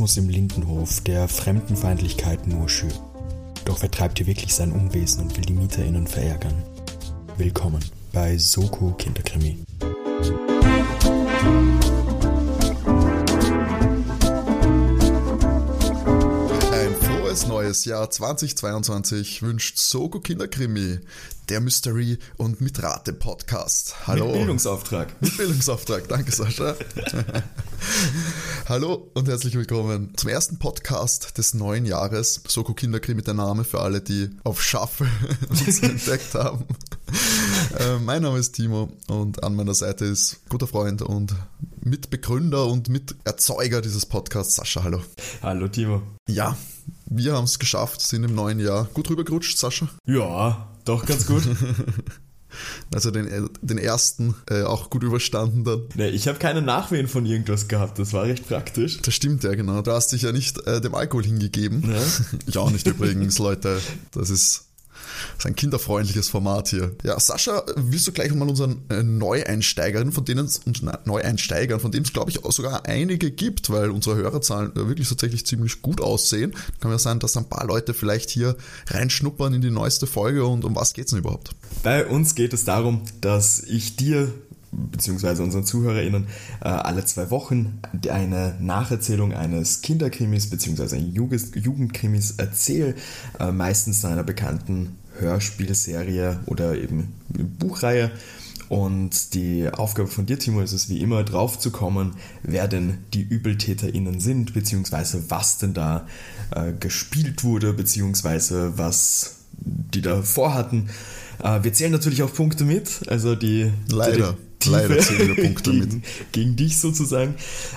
Rassismus im Lindenhof, der Fremdenfeindlichkeit nur schürt. Doch wer treibt hier wirklich sein Unwesen und will die MieterInnen verärgern? Willkommen bei Soko Kinderkrimi. Ein frohes neues Jahr 2022 wünscht Soko Kinderkrimi, der Mystery- und Mitrate-Podcast. Hallo. Mit Bildungsauftrag. Mit Bildungsauftrag, danke Sascha. Hallo und herzlich willkommen zum ersten Podcast des neuen Jahres. Soko Kinderkrimi, der Name für alle, die auf Shuffle uns entdeckt haben. Äh, mein Name ist Timo und an meiner Seite ist guter Freund und Mitbegründer und Miterzeuger dieses Podcasts, Sascha. Hallo. Hallo Timo. Ja, wir haben es geschafft, sind im neuen Jahr gut rübergerutscht, Sascha. Ja, doch ganz gut. Also den, den ersten äh, auch gut überstanden dann. nee, ich habe keine Nachwehen von irgendwas gehabt, das war recht praktisch. Das stimmt ja, genau. Du hast dich ja nicht äh, dem Alkohol hingegeben. Ja. Ich auch nicht übrigens, Leute. Das ist, das ist ein kinderfreundliches Format hier. Ja, Sascha, willst du gleich mal unseren Neueinsteigern, von denen und Neueinsteigern, von denen es glaube ich sogar einige gibt, weil unsere Hörerzahlen äh, wirklich tatsächlich ziemlich gut aussehen. Kann ja sein, dass ein paar Leute vielleicht hier reinschnuppern in die neueste Folge und um was geht's denn überhaupt? Bei uns geht es darum, dass ich dir beziehungsweise unseren ZuhörerInnen äh, alle zwei Wochen eine Nacherzählung eines Kinderkrimis beziehungsweise eines Jugend Jugendkrimis erzähle, äh, meistens einer bekannten Hörspielserie oder eben Buchreihe. Und die Aufgabe von dir, Timo, ist es wie immer drauf zu kommen, wer denn die ÜbeltäterInnen sind, beziehungsweise was denn da äh, gespielt wurde, beziehungsweise was die da vorhatten. Äh, wir zählen natürlich auch Punkte mit, also die Leider. Detektive Leider wir Punkte gegen, mit. Gegen dich sozusagen.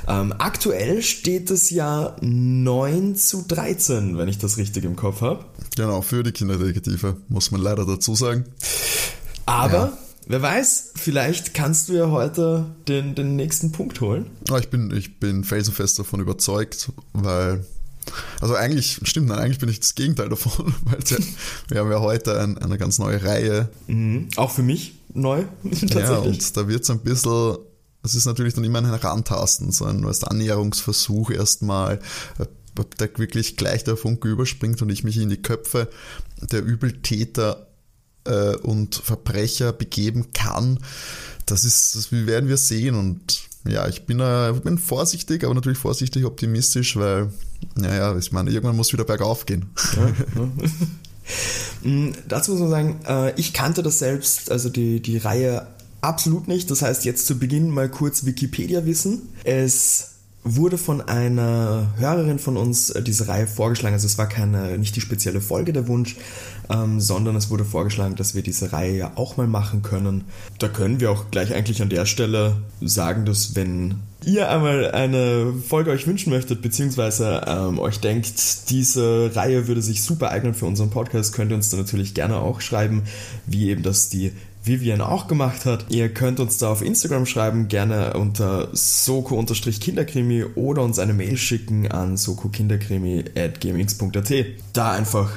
Ähm, aktuell steht es ja 9 zu 13, wenn ich das richtig im Kopf habe. Genau, für die Kinderdetektive, muss man leider dazu sagen. Aber Ja. wer weiß, vielleicht kannst du ja heute den, den nächsten Punkt holen. Aber ich bin, ich bin felsenfest davon überzeugt, weil, also eigentlich, stimmt, nein, eigentlich bin ich das Gegenteil davon, weil wir, wir haben ja heute ein, eine ganz neue Reihe. Mhm. Auch für mich neu, tatsächlich. Ja, und da wird es ein bisschen, es ist natürlich dann immer ein Herantasten, so ein weißt, du, Annäherungsversuch erstmal, ob da wirklich gleich der Funke überspringt und ich mich in die Köpfe der Übeltäter äh, und Verbrecher begeben kann. Das ist, das werden wir sehen und ja, ich bin, äh, bin vorsichtig, aber natürlich vorsichtig optimistisch, weil, naja, ich meine, irgendwann muss wieder bergauf gehen. Mm, Dazu muss man sagen, äh, ich kannte das selbst, also die, die Reihe absolut nicht. Das heißt, jetzt zu Beginn mal kurz Wikipedia-Wissen. Es wurde von einer Hörerin von uns äh, diese Reihe vorgeschlagen. Also es war keine, nicht die spezielle Folge der Wunsch, ähm, sondern es wurde vorgeschlagen, dass wir diese Reihe ja auch mal machen können. Da können wir auch gleich eigentlich an der Stelle sagen, dass wenn ihr einmal eine Folge euch wünschen möchtet, beziehungsweise ähm, euch denkt, diese Reihe würde sich super eignen für unseren Podcast, könnt ihr uns da natürlich gerne auch schreiben, wie eben das die Vivian auch gemacht hat. Ihr könnt uns da auf Instagram schreiben, gerne unter soko-kinderkrimi oder uns eine Mail schicken an sokokinderkrimi.gmx.at. Da einfach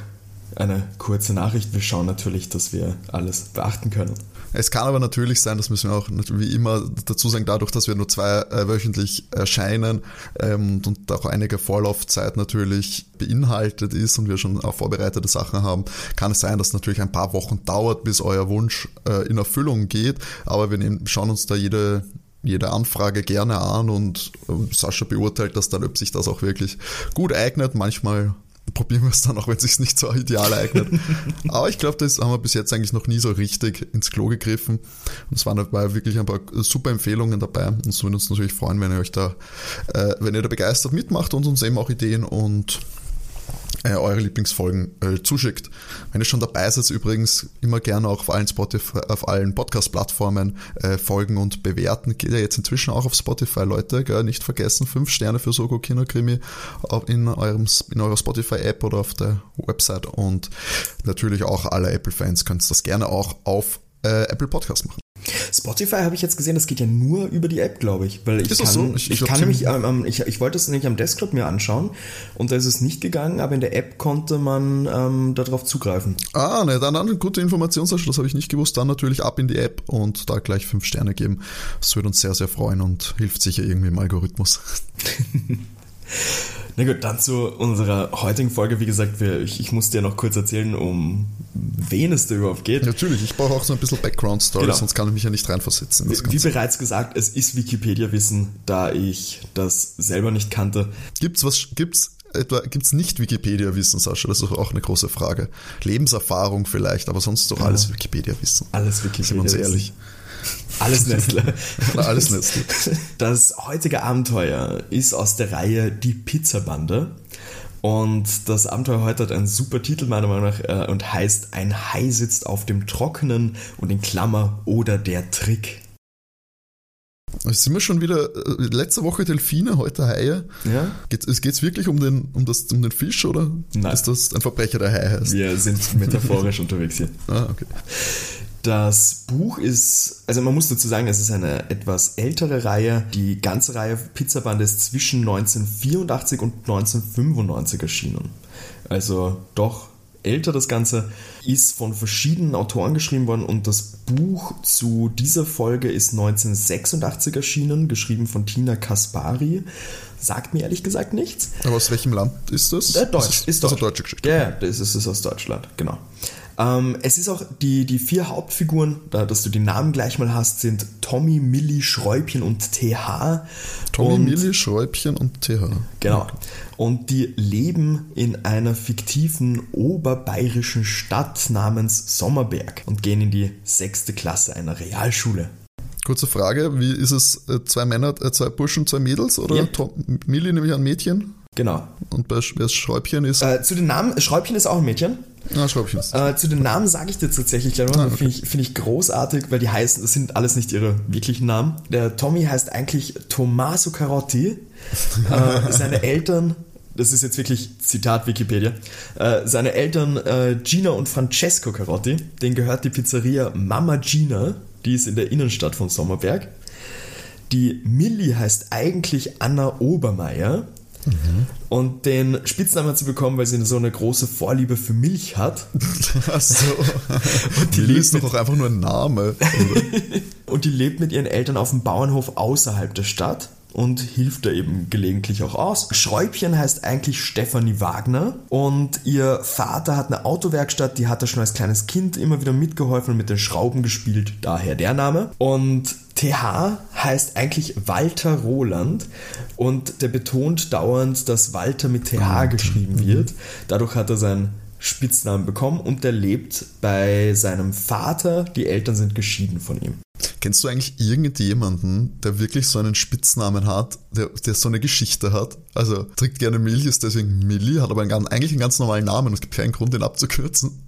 eine kurze Nachricht. Wir schauen natürlich, dass wir alles beachten können. Es kann aber natürlich sein, das müssen wir auch wie immer dazu sagen, dadurch, dass wir nur zwei äh, wöchentlich erscheinen ähm, und auch einige Vorlaufzeit natürlich beinhaltet ist und wir schon auch vorbereitete Sachen haben, kann es sein, dass natürlich ein paar Wochen dauert, bis euer Wunsch äh, in Erfüllung geht. Aber wir nehmen, schauen uns da jede jede Anfrage gerne an und äh, Sascha beurteilt das dann, ob sich das auch wirklich gut eignet. Manchmal probieren wir es dann auch, wenn es sich nicht so ideal eignet. Aber ich glaube, das haben wir bis jetzt eigentlich noch nie so richtig ins Klo gegriffen. Und es waren dabei wirklich ein paar super Empfehlungen dabei. Und es würde uns natürlich freuen, wenn ihr euch da, äh, wenn ihr da begeistert mitmacht und uns eben auch Ideen und äh, eure Lieblingsfolgen äh, zuschickt. Wenn ihr schon dabei seid, übrigens immer gerne auch auf allen allen Podcast-Plattformen äh, folgen und bewerten. Geht ja jetzt inzwischen auch auf Spotify, Leute. Gell? Nicht vergessen, fünf Sterne für Soko Kinokrimi in, eurem, in eurer Spotify-App oder auf der Website. Und natürlich auch alle Apple-Fans könnt das gerne auch auf äh, Apple Podcast machen. Spotify habe ich jetzt gesehen, das geht ja nur über die App, glaube ich. Weil ich Ist kann, so? ich, Ich- kann nämlich, ähm, ähm, ich, ich wollte es nämlich am Desktop mir anschauen und da ist es nicht gegangen, aber in der App konnte man ähm, darauf zugreifen. Ah, ne, dann eine gute Information, Sascha, das habe ich nicht gewusst. Dann natürlich ab in die App und da gleich fünf Sterne geben. Das würde uns sehr, sehr freuen und hilft sicher irgendwie im Algorithmus. Na gut, dann zu unserer heutigen Folge. Wie gesagt, wir, ich, ich muss dir noch kurz erzählen, um wen es da überhaupt geht. Natürlich, ich brauche auch so ein bisschen Background-Story, Genau. sonst kann ich mich ja nicht reinversetzen. Wie Ganze. bereits gesagt, es ist Wikipedia-Wissen, da ich das selber nicht kannte. Gibt's was, gibt's etwa, gibt's nicht Wikipedia-Wissen, Sascha? Das ist auch eine große Frage. Lebenserfahrung vielleicht, aber sonst doch alles Wikipedia-Wissen. Alles Sind wir uns Wikipedia-Wissen. ehrlich. Alles Nestle. Alles Nestle. Das heutige Abenteuer ist aus der Reihe Die Pizzabande. Und das Abenteuer heute hat einen super Titel meiner Meinung nach äh, und heißt Ein Hai sitzt auf dem Trockenen und in Klammer oder der Trick. Jetzt sind wir schon wieder, äh, letzte Woche Delfine, heute Haie. Ja? Geht es wirklich um den, um, das, um den Fisch oder Nein. ist das ein Verbrecher, der Hai heißt? Wir sind metaphorisch unterwegs hier. Ah, okay. Das Buch ist, also man muss dazu sagen, es ist eine etwas ältere Reihe. Die ganze Reihe Pizzabande ist zwischen 1984 und 1995 erschienen. Also doch älter das Ganze, ist von verschiedenen Autoren geschrieben worden und das Buch zu dieser Folge ist 1986 erschienen, geschrieben von Tina Kaspari. Sagt mir ehrlich gesagt nichts. Aber aus welchem Land ist das? Äh, Deutsch, ist, ist Also Deutsch. deutsche Geschichte. Ja, das ist, ist aus Deutschland, genau. Ähm, es ist auch, die, die vier Hauptfiguren, da, dass du die Namen gleich mal hast, sind Tommy, Millie, Schräubchen und TH. Tommy, und, Milli, Schräubchen und TH. Genau. Und die leben in einer fiktiven oberbayerischen Stadt namens Sommerberg und gehen in die sechste Klasse einer Realschule. Kurze Frage, wie ist es, äh, zwei Männer, äh, zwei Burschen, zwei Mädels oder Ja. Tom, Milli nämlich ein Mädchen Genau. und bei wer Schräubchen ist, Äh, zu den Namen, Schräubchen ist auch ein Mädchen. ah, Schräubchen ist. Äh, zu den Namen sage ich dir tatsächlich gleich mal. Ah, okay. Finde ich, find ich großartig, weil die heißen, das sind alles nicht ihre wirklichen Namen. Der Tommy heißt eigentlich Tommaso Carotti. äh, seine Eltern, das ist jetzt wirklich Zitat Wikipedia, äh, seine Eltern Gina und Francesco Carotti, denen gehört die Pizzeria Mama Gina, die ist in der Innenstadt von Sommerberg. Die Millie heißt eigentlich Anna Obermeier. Und den Spitznamen hat sie bekommen, weil sie so eine große Vorliebe für Milch hat. Achso. die Milli lebt ist doch auch einfach nur ein Name. Und die lebt mit ihren Eltern auf dem Bauernhof außerhalb der Stadt und hilft da eben gelegentlich auch aus. Schräubchen heißt eigentlich Stefanie Wagner und ihr Vater hat eine Autowerkstatt, die hat er schon als kleines Kind immer wieder mitgeholfen und mit den Schrauben gespielt, daher der Name. Und TH heißt eigentlich Walter Roland und der betont dauernd, dass Walter mit TH geschrieben wird. Dadurch hat er seinen Spitznamen bekommen und der lebt bei seinem Vater. Die Eltern sind geschieden von ihm. Kennst du eigentlich irgendjemanden, der wirklich so einen Spitznamen hat, der, der so eine Geschichte hat? Also trinkt gerne Milch, ist deswegen Milli, hat aber einen, eigentlich einen ganz normalen Namen und es gibt keinen Grund, den abzukürzen.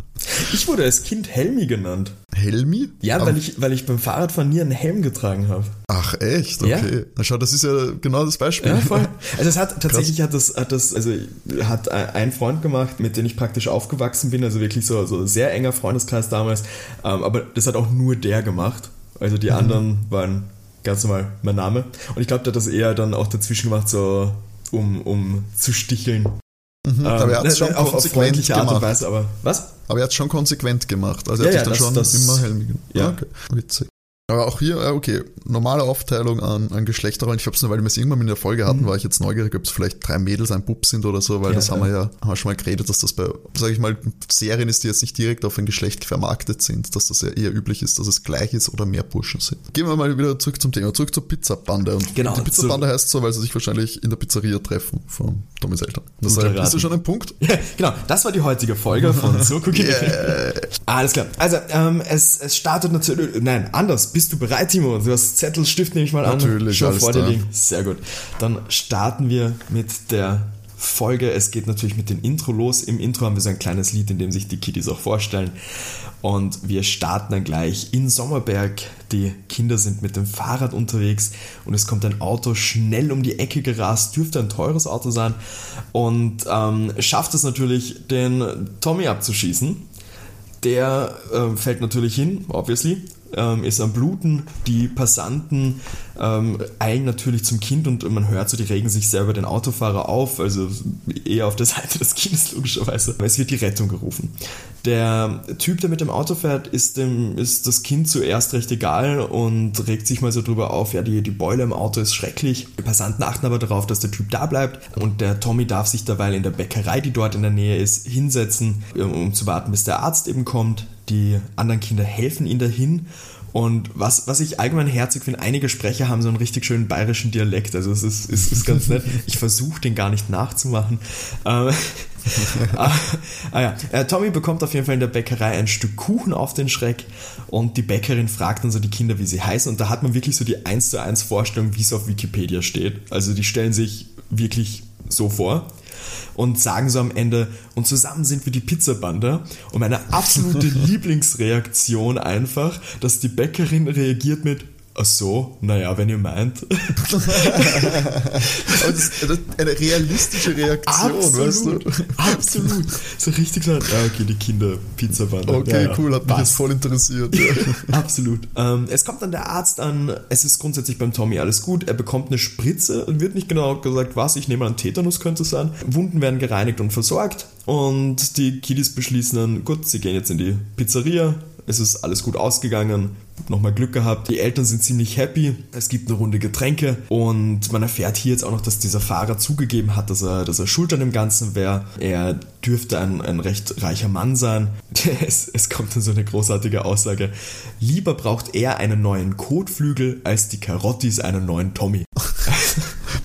Ich wurde als Kind Helmi genannt. Helmi? Ja, weil ich, weil ich beim Fahrradfahren nie einen Helm getragen habe. Ach echt? Ja. Okay. Na schau, das ist ja genau das Beispiel. Ja, voll. Also es hat tatsächlich hat das, hat das, also hat ein Freund gemacht, mit dem ich praktisch aufgewachsen bin, also wirklich so, so sehr enger Freundeskreis damals. Ähm, aber das hat auch nur der gemacht. Also Mhm. die anderen waren ganz normal mein Name. Und ich glaube, der hat das eher dann auch dazwischen gemacht, so um, um zu sticheln. Mhm, aber er hat Ähm, es schon auf, auf konsequent freundliche Art und gemacht. Weise, aber was? Aber er hat es schon konsequent gemacht. Also Ja, er hat ja, sich dann das- schon das- immer gemacht. ja. Ah, Okay. Witzig. Aber auch hier, ja, okay, normale Aufteilung an, an Geschlechterrollen. Ich glaube, nur weil wir es irgendwann in der Folge hatten, war ich jetzt neugierig, ob es vielleicht drei Mädels ein Bub sind oder so, weil Mhm. Ja, das haben wir ja haben wir schon mal geredet, dass das bei, sage ich mal, Serien ist, die jetzt nicht direkt auf ein Geschlecht vermarktet sind, dass das ja eher üblich ist, dass es gleich ist oder mehr Burschen sind. Gehen wir mal wieder zurück zum Thema, zurück zur Pizzabande. Und Genau, die Pizzabande heißt so, weil sie sich wahrscheinlich in der Pizzeria treffen von Tommys Eltern. Das heißt, ist das schon ein Punkt? Ja, genau, das war die heutige Folge von So Cookie. Alles klar. Also, ähm, es, es startet natürlich. Nein, anders. Bist du bereit, Timo? Du hast Zettel, Stift, nehme ich mal an. Natürlich, Schon vor dir liegen. Sehr gut. Dann starten wir mit der Folge. Es geht natürlich mit dem Intro los. Im Intro haben wir so ein kleines Lied, in dem sich die Kiddies auch vorstellen. Und wir starten dann gleich in Sommerberg. Die Kinder sind mit dem Fahrrad unterwegs und es kommt ein Auto schnell um die Ecke gerast. Dürfte ein teures Auto sein. Und ähm, schafft es natürlich, den Tommy abzuschießen. Der ähm, fällt natürlich hin, obviously, ähm, ist am Bluten. Die Passanten ähm, eilen natürlich zum Kind und man hört so, die regen sich sehr über den Autofahrer auf, also eher auf der Seite des Kindes logischerweise. Es wird die Rettung gerufen. Der Typ, der mit dem Auto fährt, ist, dem, ist das Kind zuerst recht egal und regt sich mal so drüber auf, ja, die, die Beule im Auto ist schrecklich. Die Passanten achten aber darauf, dass der Typ da bleibt und der Tommy darf sich derweil in der Bäckerei, die dort in der Nähe ist, hinsetzen, um zu warten, bis der Arzt eben kommt. Die anderen Kinder helfen ihm dahin und was, was ich allgemein herzig finde, einige Sprecher haben so einen richtig schönen bayerischen Dialekt. Also es ist, ist, ist ganz nett. Ich versuche den gar nicht nachzumachen. Ähm, ah, ah, ja. Äh, Tommy bekommt auf jeden Fall in der Bäckerei ein Stück Kuchen auf den Schreck und die Bäckerin fragt dann so die Kinder, wie sie heißen. Und da hat man wirklich so die 1 zu 1 Vorstellung, wie es auf Wikipedia steht. Also die stellen sich wirklich so vor und sagen so am Ende, und zusammen sind wir die Pizzabande. Und meine absolute Lieblingsreaktion einfach, dass die Bäckerin reagiert mit, Ach so, naja, wenn ihr meint. das ist eine realistische Reaktion, absolut, weißt du? Absolut. So richtig so, ja, okay, die Kinder Pizzabande. Okay, ja, cool, hat mich jetzt voll interessiert. Ja. absolut. Ähm, es kommt dann der Arzt an, es ist grundsätzlich beim Tommy alles gut, er bekommt eine Spritze und wird nicht genau gesagt, was, ich nehme an, Tetanus könnte es sein. Wunden werden gereinigt und versorgt und die Kiddies beschließen dann, gut, sie gehen jetzt in die Pizzeria, es ist alles gut ausgegangen, nochmal Glück gehabt. Die Eltern sind ziemlich happy. Es gibt eine Runde Getränke und man erfährt hier jetzt auch noch, dass dieser Fahrer zugegeben hat, dass er, dass er schuld an dem Ganzen wäre. Er dürfte ein, ein recht reicher Mann sein. Es, es kommt dann so eine großartige Aussage. Lieber braucht er einen neuen Kotflügel als die Karottis einen neuen Tommy.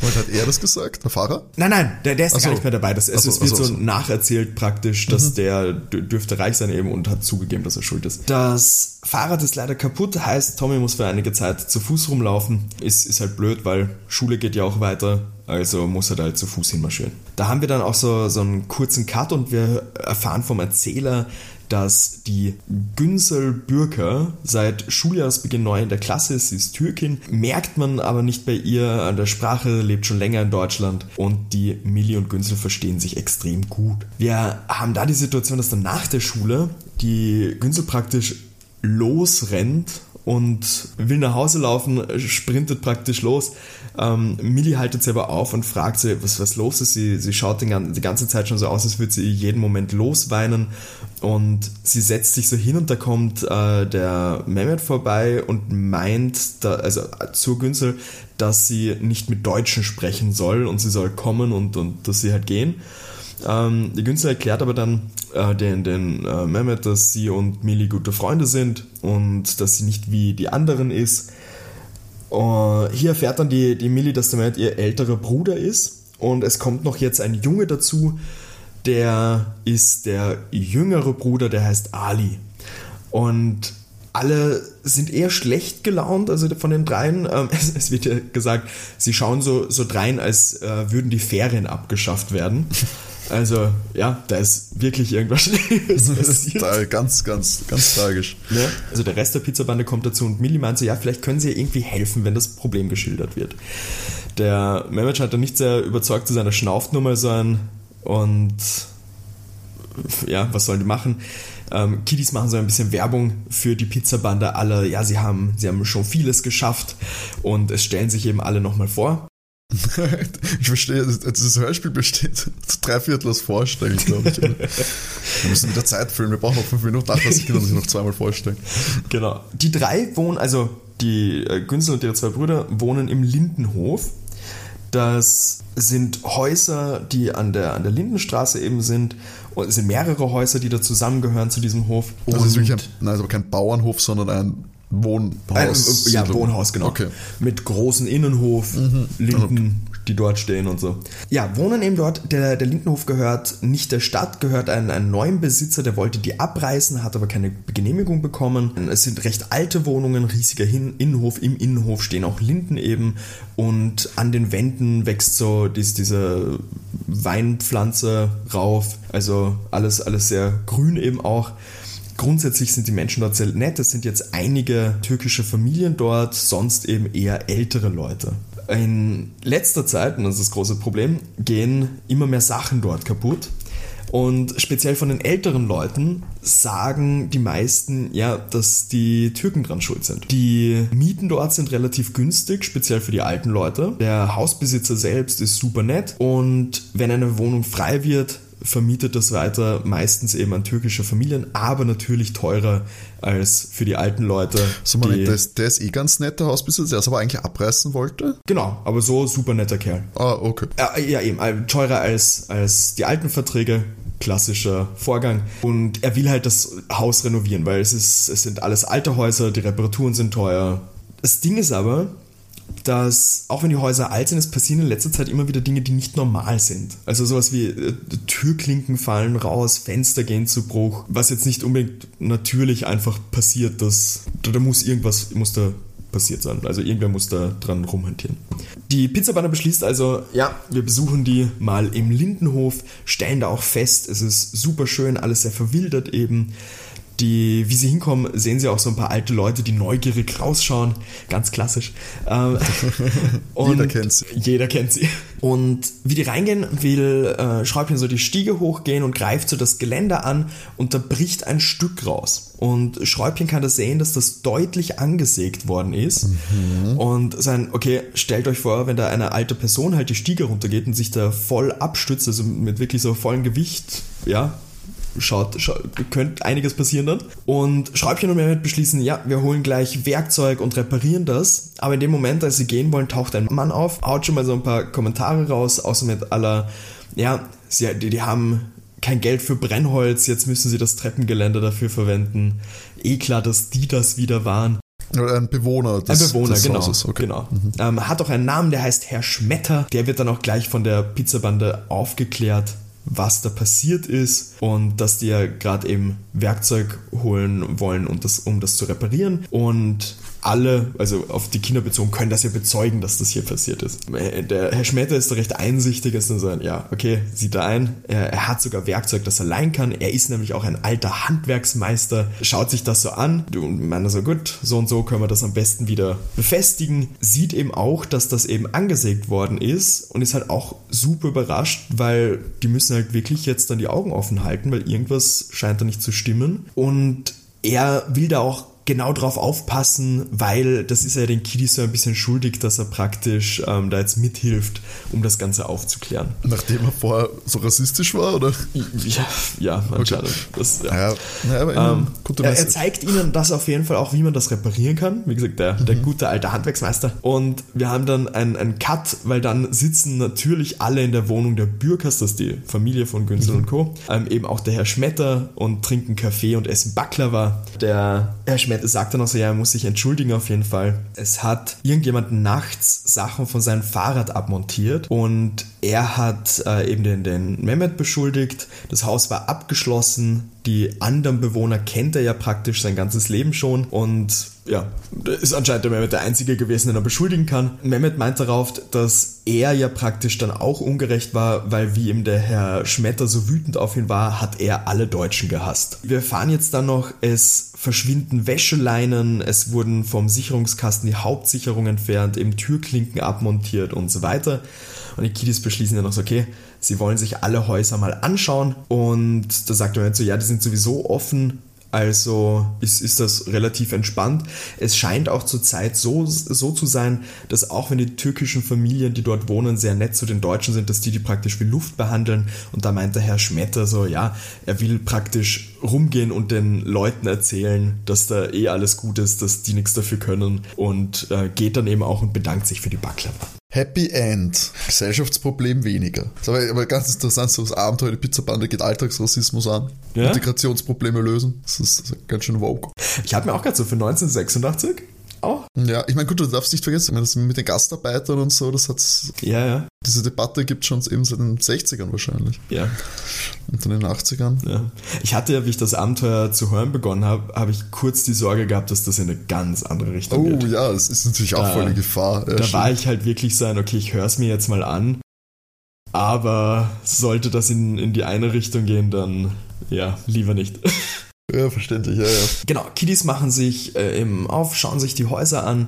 Und hat er das gesagt, der Fahrer? Nein, nein, der, der ist Ach gar so. nicht mehr dabei. Das, es, so, es wird so, so ach so. nacherzählt praktisch, dass der d- dürfte reich sein eben und hat zugegeben, dass er schuld ist. Das Fahrrad ist leider kaputt, heißt, Tommy muss für einige Zeit zu Fuß rumlaufen. Ist, ist halt blöd, weil Schule geht ja auch weiter. Also muss er da halt zu Fuß hinmarschieren. Da haben wir dann auch so, so einen kurzen Cut und wir erfahren vom Erzähler, dass die Günsel Bürker seit Schuljahresbeginn neu in der Klasse ist. Sie ist Türkin, merkt man aber nicht bei ihr an der Sprache, lebt schon länger in Deutschland und die Millie und Günsel verstehen sich extrem gut. Wir haben da die Situation, dass dann nach der Schule die Günsel praktisch losrennt und will nach Hause laufen, sprintet praktisch los. Ähm, Millie haltet sie aber auf und fragt sie, was, was los ist. Sie, sie schaut den, die ganze Zeit schon so aus, als würde sie jeden Moment losweinen. Und sie setzt sich so hin und da kommt äh, der Mehmet vorbei und meint, da, also äh, zur Günzel, dass sie nicht mit Deutschen sprechen soll und sie soll kommen und, und dass sie halt gehen. Ähm, die Günzel erklärt aber dann äh, den, den äh, Mehmet, dass sie und Mili gute Freunde sind und dass sie nicht wie die anderen ist. Äh, hier erfährt dann die, die Millie, dass der Mehmet ihr älterer Bruder ist und es kommt noch jetzt ein Junge dazu, der ist der jüngere Bruder, der heißt Ali. Und alle sind eher schlecht gelaunt, also von den dreien. Ähm, es, es wird ja gesagt, sie schauen so, so drein, als äh, würden die Ferien abgeschafft werden. Also, ja, da ist wirklich irgendwas Schlimmes passiert. ganz, ganz, ganz tragisch. Ne? Also der Rest der Pizzabande kommt dazu und Millie meint so, ja, vielleicht können sie ihr irgendwie helfen, wenn das Problem geschildert wird. Der Mehmet scheint dann nicht sehr überzeugt zu seiner Schnauftnummer sein und ja, was sollen die machen? Ähm, Kiddies machen so ein bisschen Werbung für die Pizzabande. Alle, ja, sie haben, sie haben schon vieles geschafft und es stellen sich eben alle nochmal vor. Ich verstehe, das- Hörspiel besteht zu drei Viertel aus Vorstellen, glaube ich. Wir müssen wieder Zeit füllen, wir brauchen noch fünf Minuten, ach, das können sich noch zweimal vorstellen. Genau. Die drei wohnen, also die äh, Günzel und ihre zwei Brüder wohnen im Lindenhof. Das sind Häuser, die an der, an der Lindenstraße eben sind. Und es sind mehrere Häuser, die da zusammengehören zu diesem Hof. Also es ist wirklich ein, Und- nein, also kein Bauernhof, sondern ein Wohnhaus. ein, ja. Wohnhaus, genau. Okay. Mit großen Innenhof, Linden, die dort stehen und so. Ja, wohnen eben dort. Der, der Lindenhof gehört nicht der Stadt, gehört einem, einem neuen Besitzer, der wollte die abreißen, hat aber keine Genehmigung bekommen. Es sind recht alte Wohnungen, riesiger Hin Innenhof. Im Innenhof stehen auch Linden eben und an den Wänden wächst so dies, diese Weinpflanze rauf. Also alles, alles sehr grün eben auch. Grundsätzlich sind die Menschen dort sehr nett. Es sind jetzt einige türkische Familien dort, sonst eben eher ältere Leute. In letzter Zeit, und das ist das große Problem, gehen immer mehr Sachen dort kaputt. Und speziell von den älteren Leuten sagen die meisten, ja, dass die Türken dran schuld sind. Die Mieten dort sind relativ günstig, speziell für die alten Leute. Der Hausbesitzer selbst ist super nett und wenn eine Wohnung frei wird, vermietet das weiter, meistens eben an türkische Familien, aber natürlich teurer als für die alten Leute. So, Moment, der ist, der ist eh ganz netter Hausbesitzer, der es aber eigentlich abreißen wollte? Genau, aber so super netter Kerl. Ah, okay. Ja, ja eben, äh, teurer als, als die alten Verträge, klassischer Vorgang. Und er will halt das Haus renovieren, weil es, ist, es sind alles alte Häuser, die Reparaturen sind teuer. Das Ding ist aber, dass auch wenn die Häuser alt sind, es passieren in letzter Zeit immer wieder Dinge, die nicht normal sind. Also sowas wie äh, Türklinken fallen raus, Fenster gehen zu Bruch, was jetzt nicht unbedingt natürlich einfach passiert, dass da, da muss irgendwas muss da passiert sein. Also irgendwer muss da dran rumhantieren. Die Pizzabanner beschließt also, ja, wir besuchen die mal im Lindenhof, stellen da auch fest, es ist super schön, alles sehr verwildert eben die, wie sie hinkommen, sehen sie auch so ein paar alte Leute, die neugierig rausschauen. Ganz klassisch. Ähm, jeder kennt sie. Jeder kennt sie. Und wie die reingehen, will äh, Schräubchen so die Stiege hochgehen und greift so das Geländer an und da bricht ein Stück raus. Und Schräubchen kann das sehen, dass das deutlich angesägt worden ist. Mhm. Und sein, okay, stellt euch vor, wenn da eine alte Person halt die Stiege runtergeht und sich da voll abstützt, also mit wirklich so vollem Gewicht, ja, schaut, schaut, könnte einiges passieren dann. Und Schräubchen und Mehmet beschließen, ja, wir holen gleich Werkzeug und reparieren das. Aber in dem Moment, als sie gehen wollen, taucht ein Mann auf, haut schon mal so ein paar Kommentare raus, außer mit aller, ja, sie, die, die haben kein Geld für Brennholz, jetzt müssen sie das Treppengeländer dafür verwenden. Eh klar, dass die das wieder waren. Ein Bewohner des, ein Bewohner, des genau, Hauses. Okay. genau. Mhm. Ähm, hat auch einen Namen, der heißt Herr Schmetter. Der wird dann auch gleich von der Pizzabande aufgeklärt was da passiert ist und dass die ja gerade eben Werkzeug holen wollen, um das, um das zu reparieren. Und alle, also auf die Kinder bezogen, können das ja bezeugen, dass das hier passiert ist. Der Herr Schmetter ist da recht einsichtig, ist dann so, ja, okay, sieht er ein. Er, er, hat sogar Werkzeug, das er leihen kann. Er ist nämlich auch ein alter Handwerksmeister, schaut sich das so an und meint so, gut, so und so können wir das am besten wieder befestigen. Sieht eben auch, dass das eben angesägt worden ist und ist halt auch super überrascht, weil die müssen halt wirklich jetzt dann die Augen offen halten, weil irgendwas scheint da nicht zu stimmen. Und er will da auch genau drauf aufpassen, weil das ist ja den Kiddies so ein bisschen schuldig, dass er praktisch ähm, da jetzt mithilft, um das Ganze aufzuklären. Nachdem er vorher so rassistisch war, oder? Ja, ja anscheinend. Okay. Das, ja. Ja, ja, aber ähm, er, er, zeigt ihnen das auf jeden Fall auch, wie man das reparieren kann. Wie gesagt, der, mhm. der gute alte Handwerksmeister. Und wir haben dann einen Cut, weil dann sitzen natürlich alle in der Wohnung der Bürgers, das ist die Familie von Günzel mhm. und Co. Ähm, eben auch der Herr Schmetter und trinken Kaffee und essen Baklava. Der Herr Schmetter sagt dann auch so, ja, er muss sich entschuldigen auf jeden Fall. Es hat irgendjemand nachts Sachen von seinem Fahrrad abmontiert und er hat äh, eben den, den Mehmet beschuldigt. Das Haus war abgeschlossen. Die anderen Bewohner kennt er ja praktisch sein ganzes Leben schon und ja, ist anscheinend der Mehmet der Einzige gewesen, den er beschuldigen kann. Mehmet meint darauf, dass er ja praktisch dann auch ungerecht war, weil wie ihm der Herr Schmetter so wütend auf ihn war, hat er alle Deutschen gehasst. Wir erfahren jetzt dann noch, es verschwinden Wäscheleinen, es wurden vom Sicherungskasten die Hauptsicherung entfernt, eben Türklinken abmontiert und so weiter. Und die Kiddies beschließen dann noch so, okay, sie wollen sich alle Häuser mal anschauen. Und da sagt er so, ja, die sind sowieso offen also ist, ist das relativ entspannt. Es scheint auch zurzeit so, so zu sein, dass auch wenn die türkischen Familien, die dort wohnen, sehr nett zu den Deutschen sind, dass die die praktisch wie Luft behandeln. Und da meint der Herr Schmetter so, ja, er will praktisch rumgehen und den Leuten erzählen, dass da eh alles gut ist, dass die nichts dafür können und äh, geht dann eben auch und bedankt sich für die Baklava. Happy End. Gesellschaftsproblem weniger. Das ist aber, aber ganz interessant, so das Abenteuer der Pizzabande geht Alltagsrassismus an. Ja? Integrationsprobleme lösen. Das ist, das ist ganz schön woke. Ich habe mir auch gerade so für 1986 auch. Ja, ich meine, gut, du darfst nicht vergessen, das mit den Gastarbeitern und so, das hat's. Ja, ja. Diese Debatte gibt es schon eben seit den 60ern wahrscheinlich. Ja. Und dann in den 80ern. Ja. Ich hatte ja, wie ich das Abenteuer zu hören begonnen habe, habe ich kurz die Sorge gehabt, dass das in eine ganz andere Richtung oh, geht. Oh ja, das ist natürlich auch da, voll die Gefahr. Ja, da stimmt. war ich halt wirklich sein, okay, ich höre es mir jetzt mal an. Aber sollte das in, in die eine Richtung gehen, dann ja, lieber nicht. Ja, verständlich, ja, ja. Genau, Kiddies machen sich äh, eben auf, schauen sich die Häuser an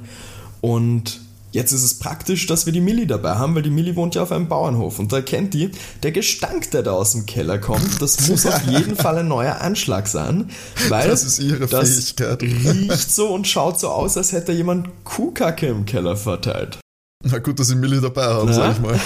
und Jetzt ist es praktisch, dass wir die Millie dabei haben, weil die Millie wohnt ja auf einem Bauernhof und da kennt die, der Gestank, der da aus dem Keller kommt, das muss auf jeden Fall ein neuer Anschlag sein, weil Das ist ihre das Fähigkeit. riecht so und schaut so aus, als hätte jemand Kuhkacke im Keller verteilt. Na gut, dass sie Millie dabei haben, Ja. sag ich mal.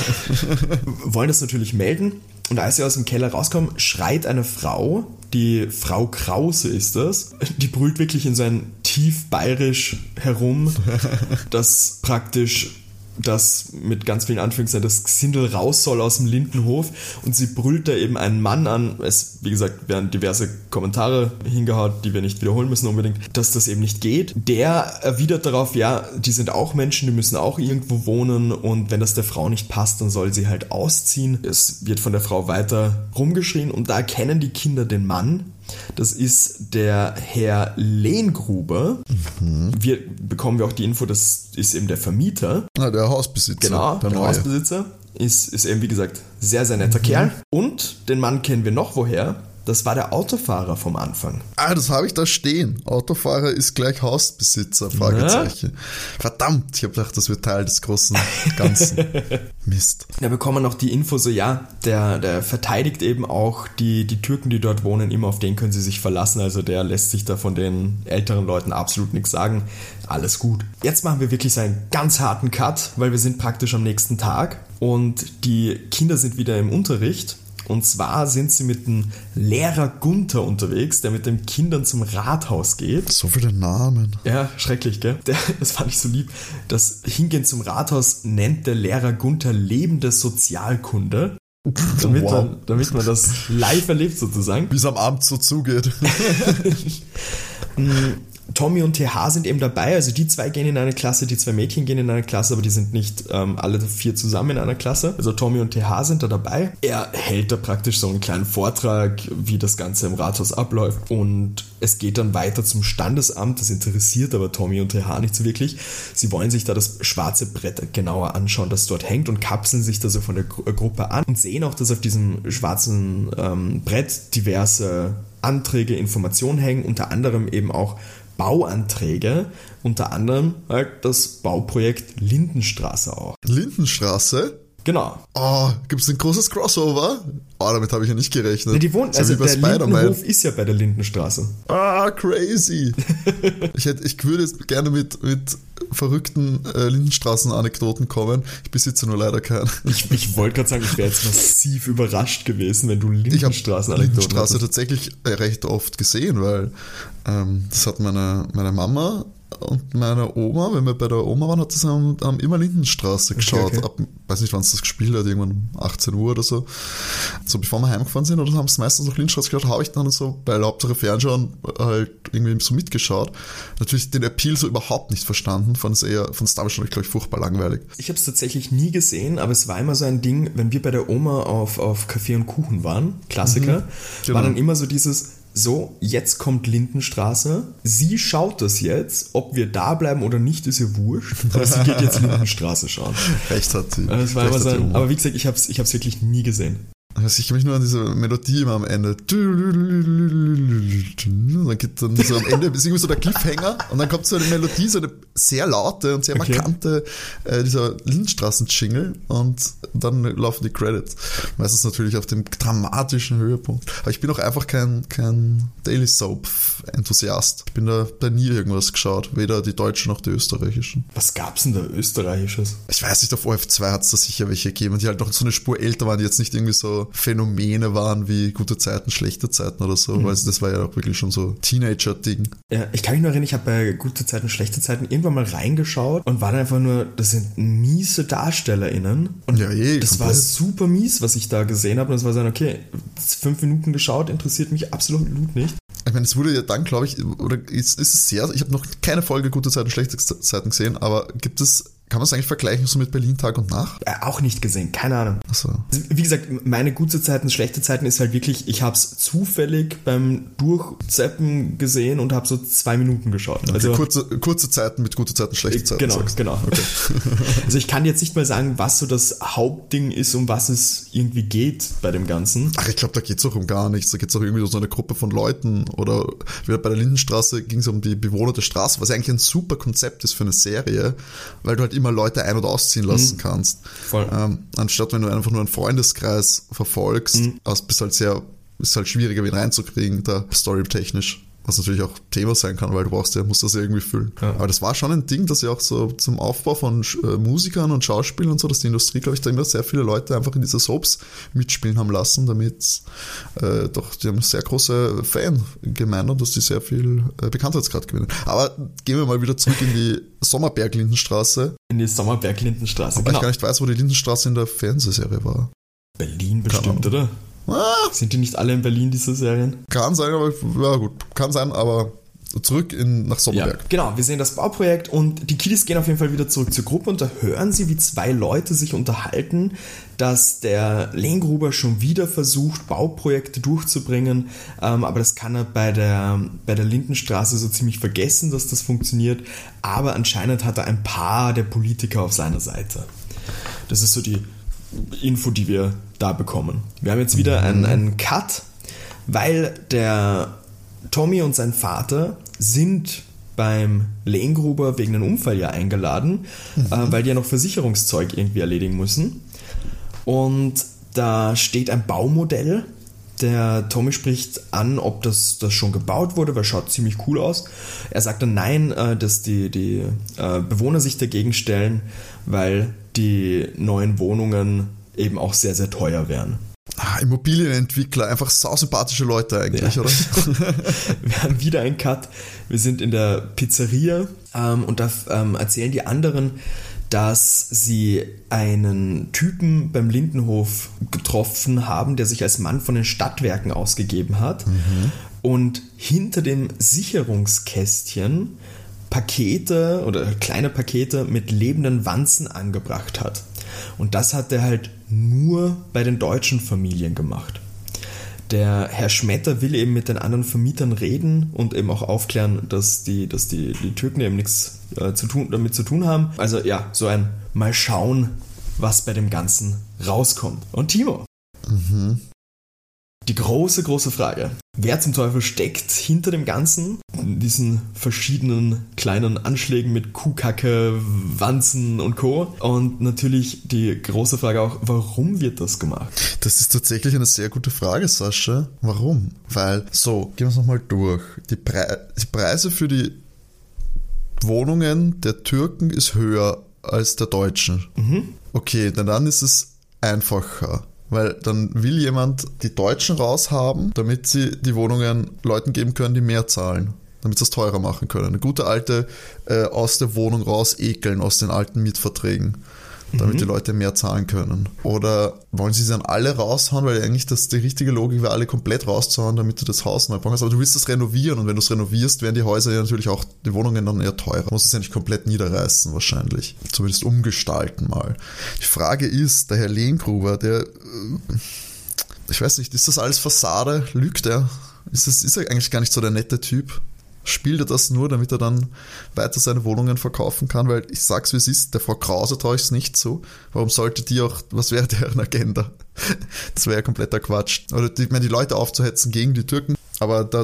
wollen das natürlich melden. Und als sie aus dem Keller rauskommen, schreit eine Frau, die Frau Krause ist das, die brüllt wirklich in sein tief bayerisch herum, dass praktisch das mit ganz vielen Anführungszeichen das Gesindel raus soll aus dem Lindenhof und sie brüllt da eben einen Mann an. Es, wie gesagt, werden diverse Kommentare hingehaut, die wir nicht wiederholen müssen unbedingt, dass das eben nicht geht. Der erwidert darauf, ja, die sind auch Menschen, die müssen auch irgendwo wohnen und wenn das der Frau nicht passt, dann soll sie halt ausziehen. Es wird von der Frau weiter rumgeschrien und da erkennen die Kinder den Mann. Das ist der Herr Lehngruber. Wir bekommen wir auch die Info, das ist eben der Vermieter. Na, der Hausbesitzer. Genau, der der. Hausbesitzer ist, ist eben, wie gesagt, sehr, sehr netter Kerl. Und den Mann kennen wir noch woher. Das war der Autofahrer vom Anfang. Ah, das habe ich da stehen. Autofahrer ist gleich Hausbesitzer, Fragezeichen. Verdammt, ich habe gedacht, das wird Teil des großen Ganzen. Mist. Da bekommen noch die Info so, ja, der, der verteidigt eben auch die, die Türken, die dort wohnen, immer auf den können sie sich verlassen. Also der lässt sich da von den älteren Leuten absolut nichts sagen. Alles gut. Jetzt machen wir wirklich so einen ganz harten Cut, weil wir sind praktisch am nächsten Tag und die Kinder sind wieder im Unterricht. Und zwar sind sie mit dem Lehrer Gunther unterwegs, der mit den Kindern zum Rathaus geht. So viele Namen. Ja, schrecklich, gell? Der, das fand ich so lieb. Das Hingehen zum Rathaus nennt der Lehrer Gunther lebende Sozialkunde. Damit, Wow. man, damit man das live erlebt sozusagen. Wie es am Abend so zugeht. Tommy und TH sind eben dabei, also die zwei gehen in eine Klasse, die zwei Mädchen gehen in eine Klasse, aber die sind nicht ähm, alle vier zusammen in einer Klasse. Also Tommy und TH sind da dabei. Er hält da praktisch so einen kleinen Vortrag, wie das Ganze im Rathaus abläuft und es geht dann weiter zum Standesamt. Das interessiert aber Tommy und TH nicht so wirklich. Sie wollen sich da das schwarze Brett genauer anschauen, das dort hängt und kapseln sich da so von der äh, Gruppe an und sehen auch, dass auf diesem schwarzen ähm, Brett diverse Anträge, Informationen hängen, unter anderem eben auch Bauanträge, unter anderem halt das Bauprojekt Lindenstraße auch. Lindenstraße. Genau. Oh, gibt es ein großes Crossover? Oh, damit habe ich ja nicht gerechnet. Die wohnen, so also der. Lindenhof ist ja bei der Lindenstraße. Ah, crazy. ich, hätte, ich würde jetzt gerne mit, mit verrückten äh, Lindenstraßen-Anekdoten kommen. Ich besitze nur leider keinen. Ich, ich wollte gerade sagen, ich wäre jetzt massiv überrascht gewesen, wenn du Ich habe Lindenstraßen-Anekdoten Lindenstraße hättest. tatsächlich recht oft gesehen, weil ähm, das hat meine, meine Mama und meine Oma, wenn wir bei der Oma waren, hat das haben, haben immer Lindenstraße geschaut. okay. Ab, weiß nicht, wann es das gespielt hat, irgendwann um 18 Uhr oder so. So bevor wir heimgefahren sind, oder haben es meistens noch Lindenstraße geschaut, habe ich dann so bei Hauptsache Fernschauen halt irgendwie so mitgeschaut. Natürlich den Appeal so überhaupt nicht verstanden, fand es eher, fand es damals schon, glaube ich, furchtbar langweilig. Ich habe es tatsächlich nie gesehen, aber es war immer so ein Ding, wenn wir bei der Oma auf, auf Kaffee und Kuchen waren, Klassiker, genau. war dann immer so dieses, so, jetzt kommt Lindenstraße, sie schaut das jetzt, ob wir da bleiben oder nicht, ist ihr wurscht, aber sie geht jetzt Lindenstraße schauen. Recht hat sie. Das war Recht immer so aber wie gesagt, ich habe es ich hab's wirklich nie gesehen. Also ich kann mich nur an diese Melodie immer am Ende. Dann geht dann so am Ende ist irgendwie so der Cliffhanger und dann kommt so eine Melodie, so eine sehr laute und sehr Okay. markante, äh, dieser Lindstraßen-Jingle und dann laufen die Credits. Meistens natürlich auf dem dramatischen Höhepunkt. Aber ich bin auch einfach kein, kein Daily Soap-Enthusiast. Ich bin da, da nie irgendwas geschaut. Weder die deutschen noch die österreichischen. Was gab's denn da Österreichisches? Ich weiß nicht, auf OF2 hat es da sicher welche gegeben, die halt noch so eine Spur älter waren, die jetzt nicht irgendwie so Phänomene waren wie gute Zeiten, schlechte Zeiten oder so, weil das war ja auch wirklich schon so Teenager-Ding. Ja, ich kann mich nur erinnern, ich habe bei gute Zeiten, schlechte Zeiten irgendwann mal reingeschaut und war dann einfach nur, das sind miese DarstellerInnen. Und Ja, eh, das war komplett. super mies, was ich da gesehen habe. Und es war so, okay, fünf Minuten geschaut, interessiert mich absolut nicht. Ich meine, es wurde ja dann, glaube ich, oder ist, ist es sehr, ich habe noch keine Folge gute Zeiten, schlechte Zeiten gesehen, aber gibt es, kann man es eigentlich vergleichen so mit Berlin Tag und Nacht? Äh, auch nicht gesehen, keine Ahnung. Also, Wie gesagt, meine gute Zeiten, schlechte Zeiten ist halt wirklich, ich habe es zufällig beim Durchzeppen gesehen und habe so zwei Minuten geschaut. also kurze, kurze Zeiten mit gute Zeiten, schlechte Zeiten. Genau, sagst genau. also ich kann jetzt nicht mal sagen, was so das Hauptding ist, um was es irgendwie geht bei dem Ganzen. Ach, ich glaube, da geht's auch um gar nichts. Da geht's auch irgendwie um so eine Gruppe von Leuten. Oder wieder bei der Lindenstraße ging es um die Bewohner der Straße, was ja eigentlich ein super Konzept ist für eine Serie, weil du halt immer Leute ein- oder ausziehen lassen Mhm. kannst. Voll. Ähm, anstatt wenn du einfach nur einen Freundeskreis verfolgst, Mhm. also bist halt sehr, ist halt schwieriger, wen reinzukriegen, da storytechnisch. Was natürlich auch Thema sein kann, weil du brauchst ja, musst das ja irgendwie füllen. Ja. Aber das war schon ein Ding, dass ja auch so zum Aufbau von äh, Musikern und Schauspielern und so, dass die Industrie, glaube ich, da immer sehr viele Leute einfach in diese Soaps mitspielen haben lassen, damit äh, doch, die haben eine sehr große Fangemeinde und dass die sehr viel äh, Bekanntheitsgrad gewinnen. Aber gehen wir mal wieder zurück in die Sommerberg-Lindenstraße, In die Sommerberg-Lindenstraße. weil ich gar nicht weiß, wo die Lindenstraße in der Fernsehserie war. Berlin bestimmt, oder? Ah, Sind die nicht alle in Berlin, diese Serien? kann sein, aber ja gut, kann sein, aber zurück in, nach Sommerberg. Genau, wir sehen das Bauprojekt und die Kiddies gehen auf jeden Fall wieder zurück zur Gruppe und da hören sie, wie zwei Leute sich unterhalten, dass der Lehngruber schon wieder versucht, Bauprojekte durchzubringen, ähm, aber das kann er bei der, bei der Lindenstraße so ziemlich vergessen, dass das funktioniert, aber anscheinend hat er ein paar der Politiker auf seiner Seite. Das ist so die Info, die wir da bekommen. Wir haben jetzt wieder einen, einen Cut, weil der Tommy und sein Vater sind beim Lehngruber wegen einem Unfall ja eingeladen, äh, weil die ja noch Versicherungszeug irgendwie erledigen müssen. Und da steht ein Baumodell. Der Tommy spricht an, ob das, das schon gebaut wurde, weil schaut ziemlich cool aus. Er sagt dann nein, äh, dass die, die äh, Bewohner sich dagegen stellen, weil die neuen Wohnungen eben auch sehr, sehr teuer wären. Ah, Immobilienentwickler, einfach sausympathische Leute eigentlich, Ja. oder? Wir haben wieder einen Cut. Wir sind in der Pizzeria ähm, und da ähm, erzählen die anderen, dass sie einen Typen beim Lindenhof getroffen haben, der sich als Mann von den Stadtwerken ausgegeben hat und hinter dem Sicherungskästchen Pakete oder kleine Pakete mit lebenden Wanzen angebracht hat. Und das hat er halt nur bei den deutschen Familien gemacht. Der Herr Schmetter will eben mit den anderen Vermietern reden und eben auch aufklären, dass die, dass die, die Türken eben nichts äh, zu tun, damit zu tun haben. Also ja, so ein Mal schauen, was bei dem Ganzen rauskommt. Und Timo. Die große, große Frage. Wer zum Teufel steckt hinter dem Ganzen? Diesen verschiedenen kleinen Anschlägen mit Kuhkacke, Wanzen und Co. Und natürlich die große Frage auch, warum wird das gemacht? Das ist tatsächlich eine sehr gute Frage, Sascha. Warum? Weil, so, gehen wir es nochmal durch. Die, Pre die Preise für die Wohnungen der Türken ist höher als der Deutschen. Okay, dann, dann ist es einfacher. Weil dann will jemand die Deutschen raushaben, damit sie die Wohnungen Leuten geben können, die mehr zahlen. Damit sie es teurer machen können. Eine gute alte äh, aus der Wohnung raus ekeln, aus den alten Mietverträgen. Damit die Leute mehr zahlen können. Oder wollen sie sie dann alle raushauen, weil eigentlich das die richtige Logik wäre, alle komplett rauszuhauen, damit du das Haus neu bauen kannst. Aber du willst es renovieren und wenn du es renovierst, werden die Häuser ja natürlich auch, die Wohnungen dann eher teurer. Du musst es ja nicht komplett niederreißen wahrscheinlich. Zumindest umgestalten mal. Die Frage ist, der Herr Lehngruber, der, äh, ich weiß nicht, ist das alles Fassade? Lügt er? Ist, das, ist er eigentlich gar nicht so der nette Typ? Spielt er das nur, damit er dann weiter seine Wohnungen verkaufen kann? Weil ich sag's wie es ist, der Frau Krause traue ich es nicht zu. Warum sollte die auch, was wäre deren Agenda? Das wäre ja kompletter Quatsch. Oder die, ich meine, die Leute aufzuhetzen gegen die Türken, aber da,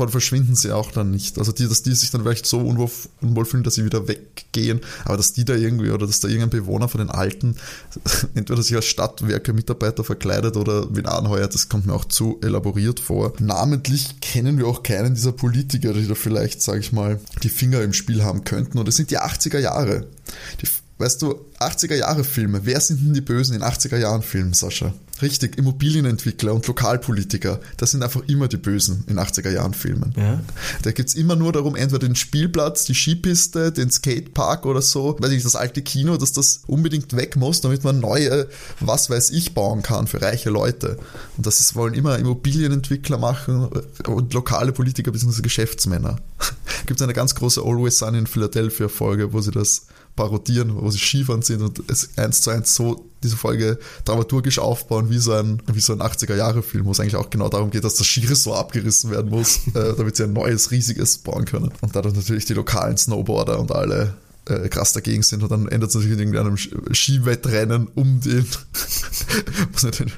davon verschwinden sie auch dann nicht. Also die, dass die sich dann vielleicht so unwohl, unwohl fühlen, dass sie wieder weggehen, aber dass die da irgendwie oder dass da irgendein Bewohner von den Alten entweder sich als Stadtwerke-Mitarbeiter verkleidet oder wen anheuert, das kommt mir auch zu elaboriert vor. Namentlich kennen wir auch keinen dieser Politiker, die da vielleicht, sage ich mal, die Finger im Spiel haben könnten. Und es sind die 80er Jahre. Die, weißt du, 80er Jahre Filme. Wer sind denn die Bösen in 80er Jahren Filmen, Sascha? Richtig, Immobilienentwickler und Lokalpolitiker. Das sind einfach immer die Bösen in 80er Jahren Filmen. Ja. Da geht's immer nur darum, entweder den Spielplatz, die Skipiste, den Skatepark oder so, weiß ich, das alte Kino, dass das unbedingt weg muss, damit man neue, was weiß ich, bauen kann für reiche Leute. Und das ist, wollen immer Immobilienentwickler machen und lokale Politiker bzw. Geschäftsmänner. Gibt eine ganz große Always Sunny in Philadelphia Folge, wo sie das parodieren, wo sie Skifahren sind und es eins zu eins so diese Folge dramaturgisch aufbauen wie so ein, so ein 80er-Jahre-Film, wo es eigentlich auch genau darum geht, dass das Skiressort abgerissen werden muss, äh, damit sie ein neues, riesiges bauen können. Und dadurch natürlich die lokalen Snowboarder und alle äh, krass dagegen sind und dann ändert es sich in irgendeinem Sk- Skiwettrennen um den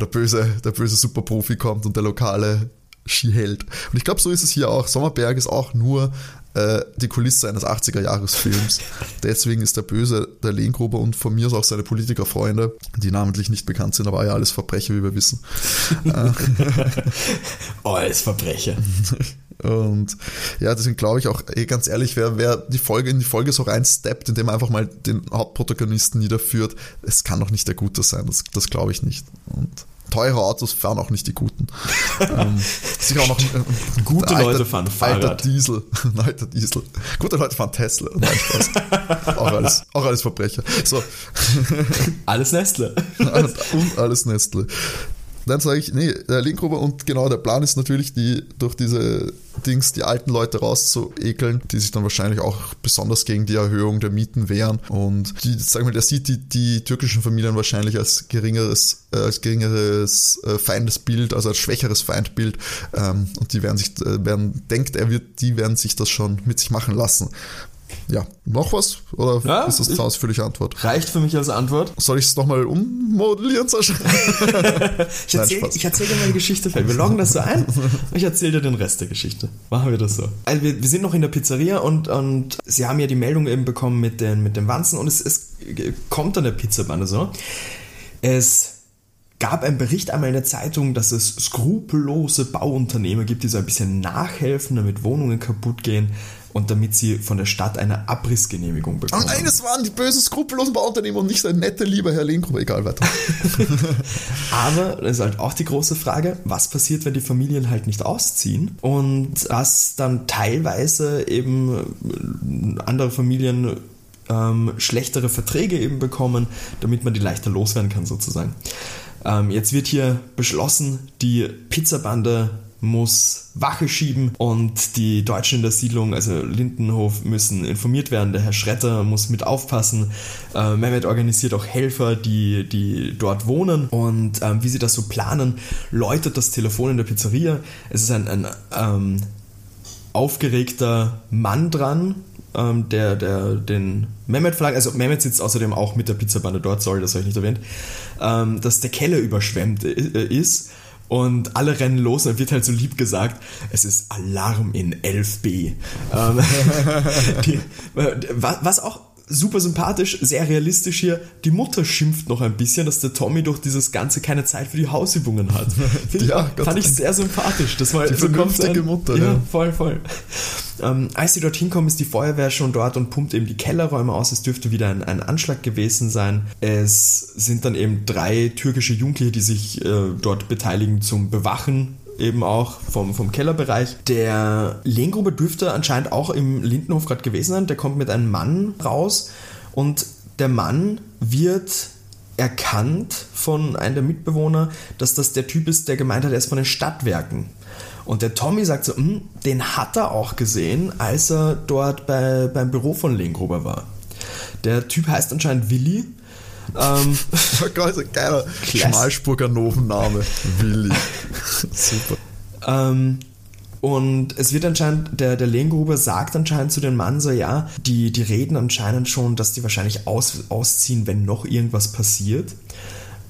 der böse, der böse Superprofi kommt und der lokale Skiheld. Und ich glaube, so ist es hier auch. Sommerberg ist auch nur äh, die Kulisse eines 80er-Jahres-Films. Deswegen ist der Böse der Lehngruber und von mir aus auch seine Politikerfreunde, die namentlich nicht bekannt sind, aber ja alles Verbrecher, wie wir wissen. alles Verbrecher. Und ja, deswegen glaube ich auch, ey, ganz ehrlich, wer, wer die Folge in die Folge so reinsteppt, indem er einfach mal den Hauptprotagonisten niederführt, es kann doch nicht der Gute sein. Das, das glaube ich nicht. Und teure Autos fahren auch nicht die Guten. ähm, sicher auch noch ein, Gute alter, Leute fahren Fahrrad. Alter Diesel. Ein alter Diesel. Gute Leute fahren Tesla. Nein, Spaß. auch, alles, auch alles Verbrecher. So. Alles Nestle. Und alles Nestle. Dann sage ich, nee, der Linkgruber und genau der Plan ist natürlich, die durch diese Dings die alten Leute rauszuekeln, die sich dann wahrscheinlich auch besonders gegen die Erhöhung der Mieten wehren. Und die, sag mal, der sieht die, die türkischen Familien wahrscheinlich als geringeres, äh, als geringeres äh, Feindesbild, also als schwächeres Feindbild. Ähm, und die werden sich, äh, werden, denkt er wird, die werden sich das schon mit sich machen lassen. Ja, noch was? Oder ja, ist das eine ausführliche Antwort? Reicht für mich als Antwort. Soll ich es nochmal ummodellieren, Sascha? ich erzähle erzähl dir mal die Geschichte. Wir loggen das so ein und ich erzähle dir den Rest der Geschichte. Machen wir das so. Also wir, wir, sind noch in der Pizzeria und, und sie haben ja die Meldung eben bekommen mit den, mit den Wanzen und es, es kommt an der Pizzabande so. Es gab einen Bericht einmal in der Zeitung, dass es skrupellose Bauunternehmer gibt, die so ein bisschen nachhelfen, damit Wohnungen kaputt gehen und damit sie von der Stadt eine Abrissgenehmigung bekommen. Und eines waren die bösen, skrupellosen Bauunternehmer und nicht der nette, liebe Herr Lehngruber. Egal, weiter. Aber das ist halt auch die große Frage, was passiert, wenn die Familien halt nicht ausziehen und dass dann teilweise eben andere Familien ähm, schlechtere Verträge eben bekommen, damit man die leichter loswerden kann sozusagen. Ähm, jetzt wird hier beschlossen, die Pizzabande muss Wache schieben und die Deutschen in der Siedlung, also Lindenhof, müssen informiert werden. Der Herr Schretter muss mit aufpassen. Äh, Mehmet organisiert auch Helfer, die, die dort wohnen und ähm, wie sie das so planen, läutet das Telefon in der Pizzeria. Es ist ein, ein ähm, aufgeregter Mann dran, ähm, der, der den Mehmet fragt, also Mehmet sitzt außerdem auch mit der Pizzabande dort, sorry, das habe ich nicht erwähnt, ähm, dass der Keller überschwemmt äh, ist und alle rennen los und wird halt so lieb gesagt, es ist Alarm in 11b. Ähm, die, was auch super sympathisch, sehr realistisch hier. Die Mutter schimpft noch ein bisschen, dass der Tommy durch dieses Ganze keine Zeit für die Hausübungen hat. ja, ich, fand ich sehr sympathisch. Das war die vernünftige Mutter. Ja, ja, voll, voll. Ähm, als sie dorthin kommen, ist die Feuerwehr schon dort und pumpt eben die Kellerräume aus. Es dürfte wieder ein, ein Anschlag gewesen sein. Es sind dann eben drei türkische Jugendliche, die sich äh, dort beteiligen zum Bewachen eben auch vom, vom Kellerbereich. Der Lehngruber dürfte anscheinend auch im Lindenhof gerade gewesen sein. Der kommt mit einem Mann raus und der Mann wird erkannt von einem der Mitbewohner, dass das der Typ ist, der gemeint hat, er ist von den Stadtwerken. Und der Tommy sagt so, hm, den hat er auch gesehen, als er dort bei, beim Büro von Lehngruber war. Der Typ heißt anscheinend Willi ähm, geiler Schmalspurger Novenname. Willi. Super. Ähm, und es wird anscheinend, der, der Lehngruber sagt anscheinend zu dem Mann so, ja, die, die reden anscheinend schon, dass die wahrscheinlich aus, ausziehen, wenn noch irgendwas passiert.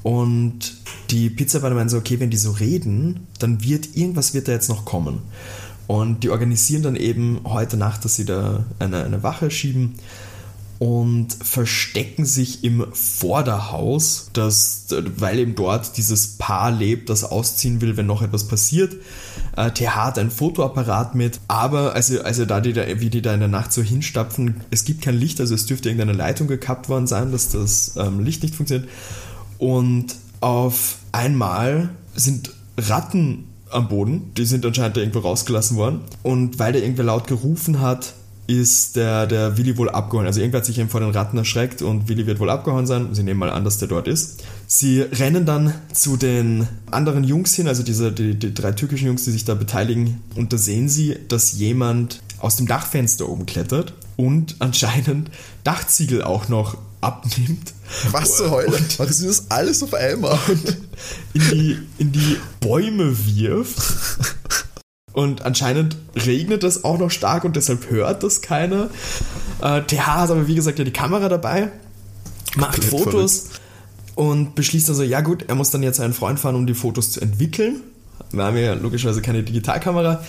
Und die Pizzabeiner meinen so, okay, wenn die so reden, dann wird irgendwas wird da jetzt noch kommen. Und die organisieren dann eben heute Nacht, dass sie da eine, eine Wache schieben und verstecken sich im Vorderhaus, das, weil eben dort dieses Paar lebt, das ausziehen will, wenn noch etwas passiert. Äh, TH hat ein Fotoapparat mit, aber also, also da die da, wie die da in der Nacht so hinstapfen, es gibt kein Licht, also es dürfte irgendeine Leitung gekappt worden sein, dass das ähm, Licht nicht funktioniert. Und auf einmal sind Ratten am Boden, die sind anscheinend irgendwo rausgelassen worden. Und weil der irgendwer laut gerufen hat, ist der, der Willi wohl abgehauen. Also irgendwer hat sich eben vor den Ratten erschreckt und Willi wird wohl abgehauen sein. Sie nehmen mal an, dass der dort ist. Sie rennen dann zu den anderen Jungs hin, also diese, die, die drei türkischen Jungs, die sich da beteiligen. Und da sehen sie, dass jemand aus dem Dachfenster oben klettert und anscheinend Dachziegel auch noch abnimmt. Was zur Hölle? Und Machen sie das alles auf einmal? Und in die, in die Bäume wirft und anscheinend regnet es auch noch stark und deshalb hört das keiner. Äh, TH hat aber wie gesagt ja die Kamera dabei, macht Komplett Fotos verrückt. und beschließt also, ja gut, er muss dann jetzt einen Freund fahren, um die Fotos zu entwickeln. Wir haben ja logischerweise keine Digitalkamera.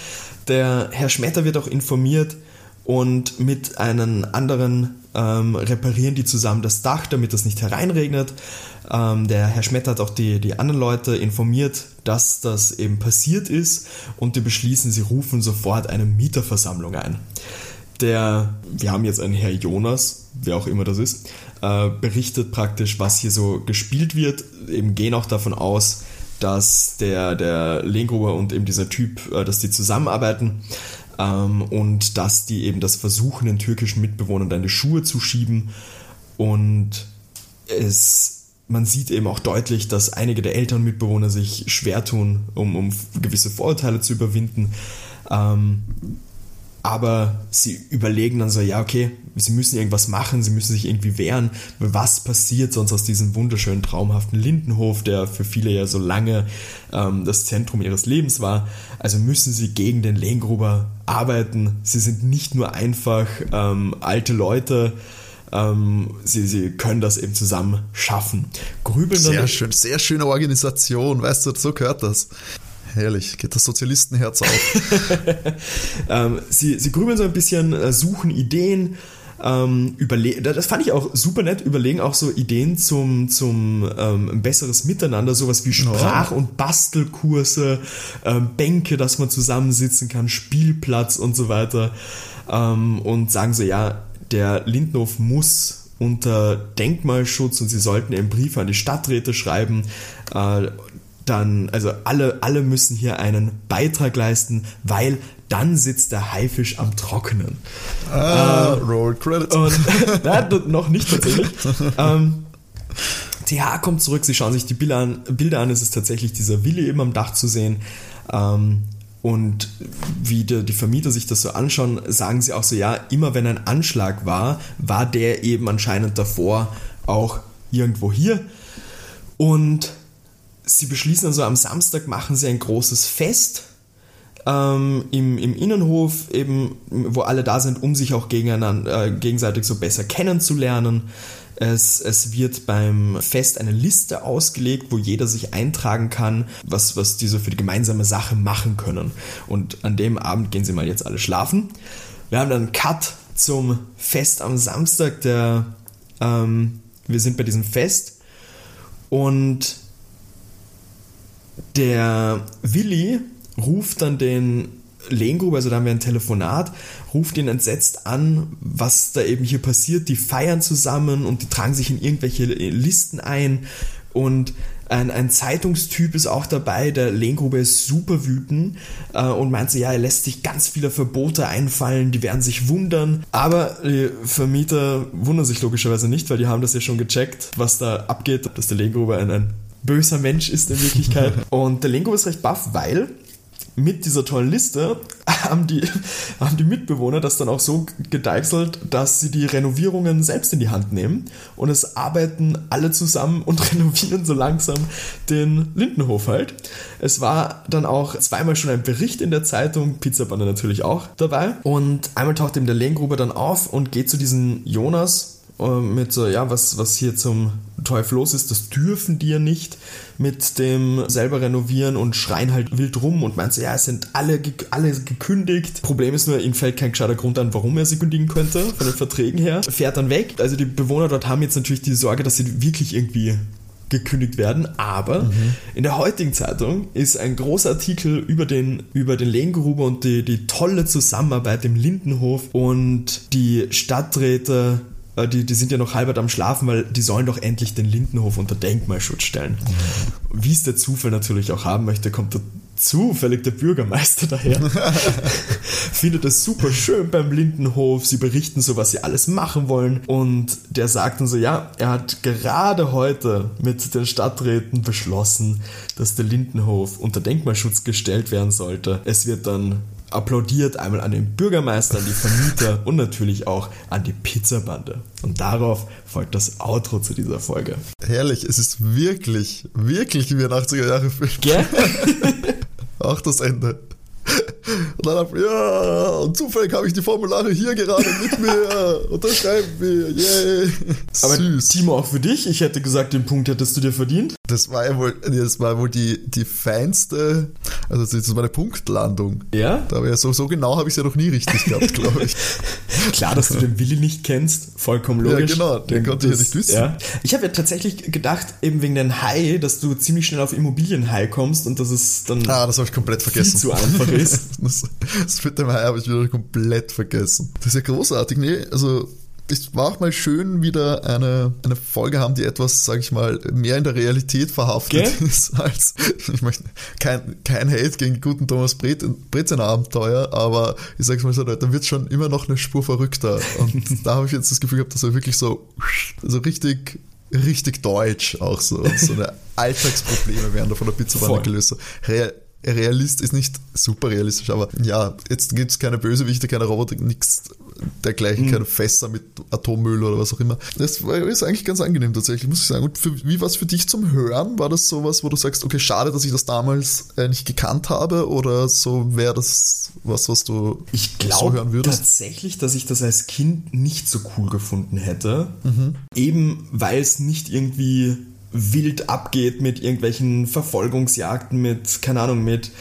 Der Herr Schmetter wird auch informiert und mit einem anderen ähm, reparieren die zusammen das Dach, damit das nicht hereinregnet. Ähm, der Herr Schmetter hat auch die, die anderen Leute informiert, dass das eben passiert ist und die beschließen, sie rufen sofort eine Mieterversammlung ein. Der, wir haben jetzt einen Herr Jonas, wer auch immer das ist, äh, berichtet praktisch, was hier so gespielt wird, eben gehen auch davon aus, dass der, der Lehngruber und eben dieser Typ, äh, dass die zusammenarbeiten ähm, und dass die eben das versuchen, den türkischen Mitbewohnern deine Schuhe zu schieben und es man sieht eben auch deutlich, dass einige der älteren Mitbewohner sich schwer tun, um, um gewisse Vorurteile zu überwinden. Ähm, aber sie überlegen dann so, ja, okay, sie müssen irgendwas machen, sie müssen sich irgendwie wehren. Was passiert sonst aus diesem wunderschönen, traumhaften Lindenhof, der für viele ja so lange ähm, das Zentrum ihres Lebens war? Also müssen sie gegen den Lehngruber arbeiten. Sie sind nicht nur einfach ähm, alte Leute, ähm, sie, sie können das eben zusammen schaffen. Grübeln sehr schön, sehr schöne Organisation, weißt du, so gehört das. Herrlich, geht das Sozialistenherz auf. ähm, sie, sie grübeln so ein bisschen, äh, suchen Ideen, ähm, das fand ich auch super nett, überlegen auch so Ideen zum, zum ähm, besseres Miteinander, sowas wie Sprach- und Bastelkurse, ähm, Bänke, dass man zusammensitzen kann, Spielplatz und so weiter. Ähm, und sagen so, ja, der Lindhof muss unter Denkmalschutz und sie sollten einen Brief an die Stadträte schreiben, äh, dann, also alle, alle müssen hier einen Beitrag leisten, weil dann sitzt der Haifisch am Trockenen. Ah, äh, Roll Credits. Und, na, noch nicht tatsächlich. ähm, TH kommt zurück, sie schauen sich die Bilder an, Bilder an, es ist tatsächlich dieser Willi eben am Dach zu sehen. Ähm, und wie die, die, Vermieter sich das so anschauen, sagen sie auch so, ja, immer wenn ein Anschlag war, war der eben anscheinend davor auch irgendwo hier. Und sie beschließen also am Samstag machen sie ein großes Fest ähm, im, im Innenhof, eben, wo alle da sind, um sich auch gegeneinander, äh, gegenseitig so besser kennenzulernen. Es, es, wird beim Fest eine Liste ausgelegt, wo jeder sich eintragen kann, was, was diese für die gemeinsame Sache machen können. Und an dem Abend gehen sie mal jetzt alle schlafen. Wir haben dann einen Cut zum Fest am Samstag. Der, ähm, wir sind bei diesem Fest und der Willi ruft dann den Lehngruber, also da haben wir ein Telefonat, ruft ihn entsetzt an, was da eben hier passiert. Die feiern zusammen und die tragen sich in irgendwelche Listen ein und ein, ein Zeitungstyp ist auch dabei, der Lehngrube ist super wütend äh, und meint so, ja, er lässt sich ganz viele Verbote einfallen, die werden sich wundern. Aber die Vermieter wundern sich logischerweise nicht, weil die haben das ja schon gecheckt, was da abgeht, dass der Lehngrube ein, ein böser Mensch ist in Wirklichkeit. und der Lehngrube ist recht baff, weil mit dieser tollen Liste haben die, haben die Mitbewohner das dann auch so gedeichselt, dass sie die Renovierungen selbst in die Hand nehmen und es arbeiten alle zusammen und renovieren so langsam den Lindenhof halt. Es war dann auch zweimal schon ein Bericht in der Zeitung, Pizzabande natürlich auch dabei und einmal taucht eben der Lehngruber dann auf und geht zu diesem Jonas mit so, ja, was, was hier zum Teufel los ist, das dürfen die ja nicht mit dem selber renovieren und schreien halt wild rum und meint so, ja, es sind alle, alle gekündigt. Problem ist nur, ihnen fällt kein gescheiter Grund an, warum er sie kündigen könnte, von den Verträgen her. Fährt dann weg. Also die Bewohner dort haben jetzt natürlich die Sorge, dass sie wirklich irgendwie gekündigt werden, aber mhm. in der heutigen Zeitung ist ein großer Artikel über den, über den Lehngruber und die, die tolle Zusammenarbeit im Lindenhof und die Stadträte die, die sind ja noch halbert am Schlafen, weil die sollen doch endlich den Lindenhof unter Denkmalschutz stellen. Wie es der Zufall natürlich auch haben möchte, kommt da zufällig der Bürgermeister daher. Findet es super schön beim Lindenhof. Sie berichten so, was sie alles machen wollen. Und der sagt dann so, ja, er hat gerade heute mit den Stadträten beschlossen, dass der Lindenhof unter Denkmalschutz gestellt werden sollte. Es wird dann applaudiert einmal an den Bürgermeister, an die Vermieter und natürlich auch an die Pizzabande. Und darauf folgt das Outro zu dieser Folge. Herrlich, es ist wirklich, wirklich wie ein 80er Jahre Film. Gell? auch das Ende. Und dann hab, ja, und zufällig habe ich die Formulare hier gerade mit mir. Unterschreiben wir, yay. Aber Süß. Timo, auch für dich, ich hätte gesagt, den Punkt hättest du dir verdient. Das war ja wohl, das war wohl die, die feinste Also das ist meine Punktlandung. Ja? Da ja so, so genau habe ich es ja noch nie richtig gehabt, glaube ich. Klar, dass du den Willi nicht kennst, vollkommen logisch. Ja, genau, den konnte ich ja nicht wissen. Ja. Ich habe ja tatsächlich gedacht, eben wegen den High, dass du ziemlich schnell auf Immobilien-High kommst und dass es dann ah, das habe ich komplett vergessen. zu einfach ist. das, das mit dem High habe ich wieder komplett vergessen. Das ist ja großartig. Nee, also es war auch mal schön, wieder eine, eine Folge haben, die etwas, sage ich mal, mehr in der Realität verhaftet okay. ist, als, ich möchte, kein, kein Hate gegen guten Thomas Brezen Abenteuer, aber ich sag's mal so, da wird schon immer noch eine Spur verrückter. Und da habe ich jetzt das Gefühl gehabt, dass er wirklich so, so richtig richtig deutsch auch so. So eine Alltagsprobleme werden da von der Pizzawanne gelöst. Real, Realist ist nicht super realistisch, aber ja, jetzt gibt es keine Bösewichte, keine Roboter, nichts dergleichen, mhm. keine Fässer mit Atommüll oder was auch immer. Das ist eigentlich ganz angenehm tatsächlich, muss ich sagen. Und für, wie war es für dich zum Hören? War das sowas, wo du sagst, okay, schade, dass ich das damals äh, nicht gekannt habe oder so wäre das was, was du ich glaub, so hören würdest? tatsächlich, dass ich das als Kind nicht so cool gefunden hätte. Mhm. Eben weil es nicht irgendwie wild abgeht mit irgendwelchen Verfolgungsjagden, mit, keine Ahnung, mit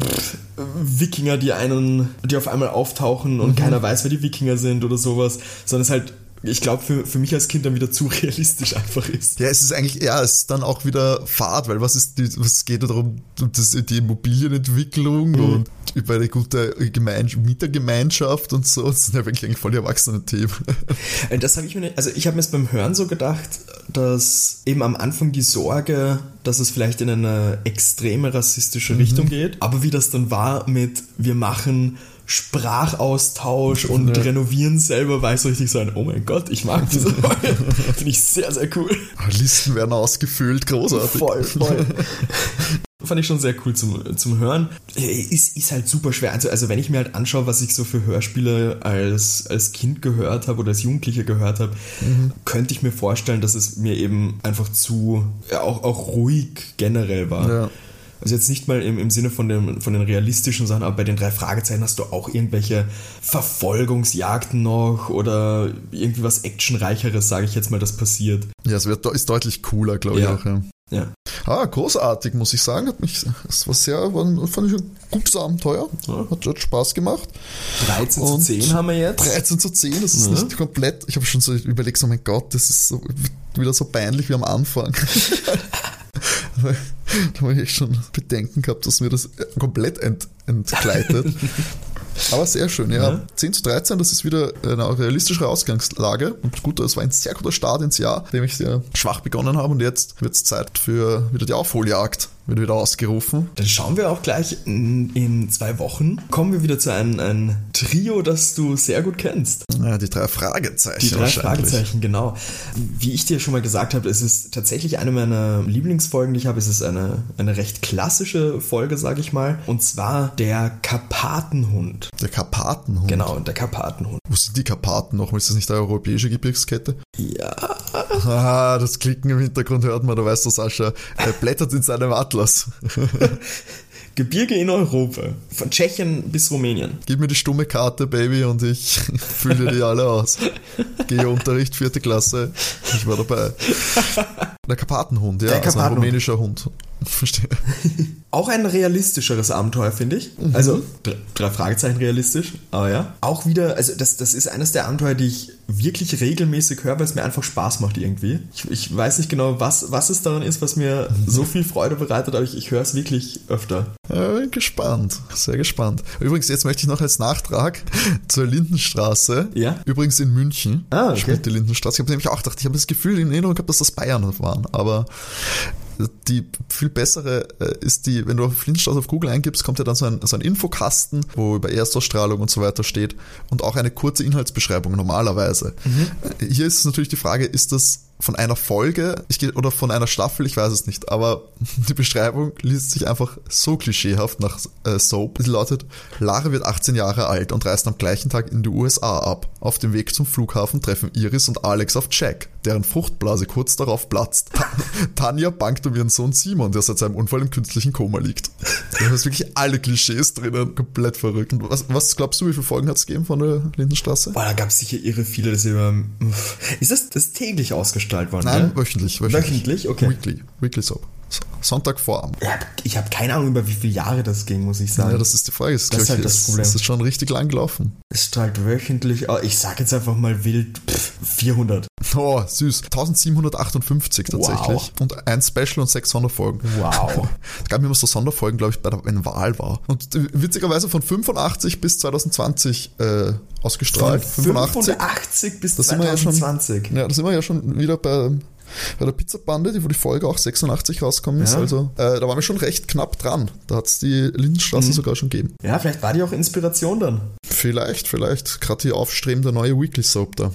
pff, Wikinger, die einen, die auf einmal auftauchen und mhm. keiner weiß, wer die Wikinger sind oder sowas, sondern es halt ich glaube, für, für mich als Kind dann wieder zu realistisch einfach ist. Ja, es ist eigentlich, ja, es ist dann auch wieder Fahrt, weil was ist was geht da darum, das, die Immobilienentwicklung mhm. und über eine gute Gemein Mietergemeinschaft und so, das sind ja wirklich eigentlich voll die erwachsenen Themen. Das habe ich mir nicht, also ich habe mir es beim Hören so gedacht, dass eben am Anfang die Sorge, dass es vielleicht in eine extreme rassistische mhm. Richtung geht, aber wie das dann war mit, wir machen Sprachaustausch und ja. Renovieren selber war ich so richtig so ein, oh mein Gott, ich mag diese Folge. Finde ich sehr, sehr cool. Listen werden ausgefüllt, großartig. Voll, voll. Fand ich schon sehr cool zum, zum Hören. Ist, ist halt super schwer. Also, also wenn ich mir halt anschaue, was ich so für Hörspiele als, als Kind gehört habe oder als Jugendlicher gehört habe, mhm. könnte ich mir vorstellen, dass es mir eben einfach zu, ja, auch, auch ruhig generell war. Ja. Also jetzt nicht mal im, im Sinne von, dem, von den realistischen Sachen, aber bei den drei Fragezeichen hast du auch irgendwelche Verfolgungsjagden noch oder irgendwie was Actionreicheres, sage ich jetzt mal, das passiert. Ja, es wird, ist deutlich cooler, glaube ja. ich auch. Ja. Ja. Ah, großartig, muss ich sagen. Hat mich, es war sehr, war, fand ich ein gutes Abenteuer. Ja. Hat, hat Spaß gemacht. 13 zu 10 haben wir jetzt. 13 zu 10, das ist ja. nicht komplett. Ich habe schon so überlegt, so mein Gott, das ist so, wieder so peinlich wie am Anfang. da habe ich schon Bedenken gehabt, dass mir das komplett ent, entgleitet. Aber sehr schön, ja. ja. 10 zu 13, das ist wieder eine realistischere Ausgangslage. Und gut, das war ein sehr guter Start ins Jahr, dem ich sehr schwach begonnen habe. Und jetzt wird es Zeit für wieder die Aufholjagd wird wieder ausgerufen. Dann schauen wir auch gleich in, in zwei Wochen. Kommen wir wieder zu einem, einem Trio, das du sehr gut kennst. Ja, die drei Fragezeichen. Die drei Fragezeichen, genau. Wie ich dir schon mal gesagt habe, es ist tatsächlich eine meiner Lieblingsfolgen, die ich habe. Es ist eine, eine recht klassische Folge, sage ich mal. Und zwar der Karpatenhund. Der Karpatenhund? Genau, der Karpatenhund. Wo sind die Karpaten noch? Ist das nicht eine europäische Gebirgskette? Ja. Ah, das Klicken im Hintergrund hört man, da weißt du, Sascha. Er blättert in seinem Atlas Atlas. Gebirge in Europa, von Tschechien bis Rumänien. Gib mir die stumme Karte, Baby, und ich fülle die alle aus. Gehe Unterricht, vierte Klasse, ich war dabei. Der Karpatenhund, ja, Der Karpatenhund. also ein rumänischer Hund. Verstehe. Auch ein realistischeres Abenteuer, finde ich. Mhm. Also, drei Fragezeichen realistisch, aber ja. Auch wieder, also das, das ist eines der Abenteuer, die ich wirklich regelmäßig höre, weil es mir einfach Spaß macht irgendwie. Ich, ich weiß nicht genau, was, was es daran ist, was mir so viel Freude bereitet, aber ich, ich höre es wirklich öfter. Ja, bin gespannt, sehr gespannt. Übrigens, jetzt möchte ich noch als Nachtrag zur Lindenstraße. Ja. Übrigens in München. Ah, okay. Spielt die Lindenstraße. Ich habe nämlich auch gedacht, ich habe das Gefühl in Erinnerung gehabt, dass das Bayern waren, aber die viel bessere äh, ist die, wenn du auf Flintstraße auf Google eingibst, kommt ja dann so ein, so ein Infokasten, wo über Erstausstrahlung und so weiter steht und auch eine kurze Inhaltsbeschreibung normalerweise. Mhm. Hier ist natürlich die Frage, ist das von einer Folge ich oder von einer Staffel, ich weiß es nicht, aber die Beschreibung liest sich einfach so klischeehaft nach äh, Soap. Sie lautet, Lara wird 18 Jahre alt und reist am gleichen Tag in die USA ab. Auf dem Weg zum Flughafen treffen Iris und Alex auf Jack, deren Fruchtblase kurz darauf platzt. Tanja bangt um ihren Sohn Simon, der seit seinem Unfall im künstlichen Koma liegt. Da ist wirklich alle Klischees drinnen, komplett verrückt. Was, was glaubst du, wie viele Folgen hat es gegeben von der Lindenstraße? Boah, da gab es sicher irre viele, das immer... Ist das, das täglich ausgestrahlt worden? Nein, ne? wöchentlich, wöchentlich. Wöchentlich, okay. Weekly, Weekly Soap. So. Sonntagvorabend. Ich habe keine Ahnung, über wie viele Jahre das ging, muss ich sagen. Ja, das ist die Frage. Das, Das ist halt das ist, Problem. ist schon richtig lang gelaufen. es strahlt wöchentlich, oh, ich sag jetzt einfach mal wild, pff, 400. Oh, süß. 1758 tatsächlich. Wow. Und ein Special und sechs Sonderfolgen. Wow. Es gab immer so Sonderfolgen, glaube ich, bei der wenn Wahl war. Und witzigerweise von 85 bis 2020 äh, ausgestrahlt. 85 bis Da sind wir ja schon- 2020. Ja, da sind wir ja schon wieder bei, bei der Pizzabande, die wo die Folge auch 86 rausgekommen ist. Ja. Also äh, da waren wir schon recht knapp dran. Da hat es die Lindenstraße Mhm. sogar schon gegeben. Ja, vielleicht war die auch Inspiration dann. Vielleicht, vielleicht. Gerade die aufstrebende neue Weekly Soap da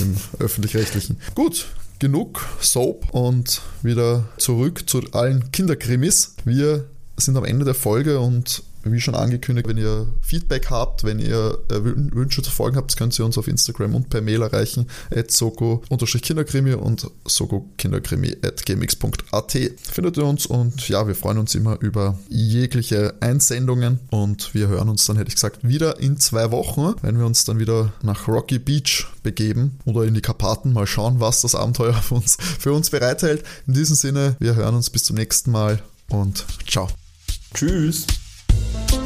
im öffentlich-rechtlichen. Gut. Genug Soap und wieder zurück zu allen Kinderkrimis. Wir sind am Ende der Folge und wie schon angekündigt, wenn ihr Feedback habt, wenn ihr äh, Wün- Wünsche zu Folgen habt, könnt ihr uns auf Instagram und per Mail erreichen at soko-kinderkrimi und sokokinderkrimi at gmx.at findet ihr uns und ja, wir freuen uns immer über jegliche Einsendungen und wir hören uns dann, hätte ich gesagt, wieder in zwei Wochen, wenn wir uns dann wieder nach Rocky Beach begeben oder in die Karpaten, mal schauen, was das Abenteuer für uns, für uns bereithält. In diesem Sinne, wir hören uns bis zum nächsten Mal und ciao. Tschüss. Bye.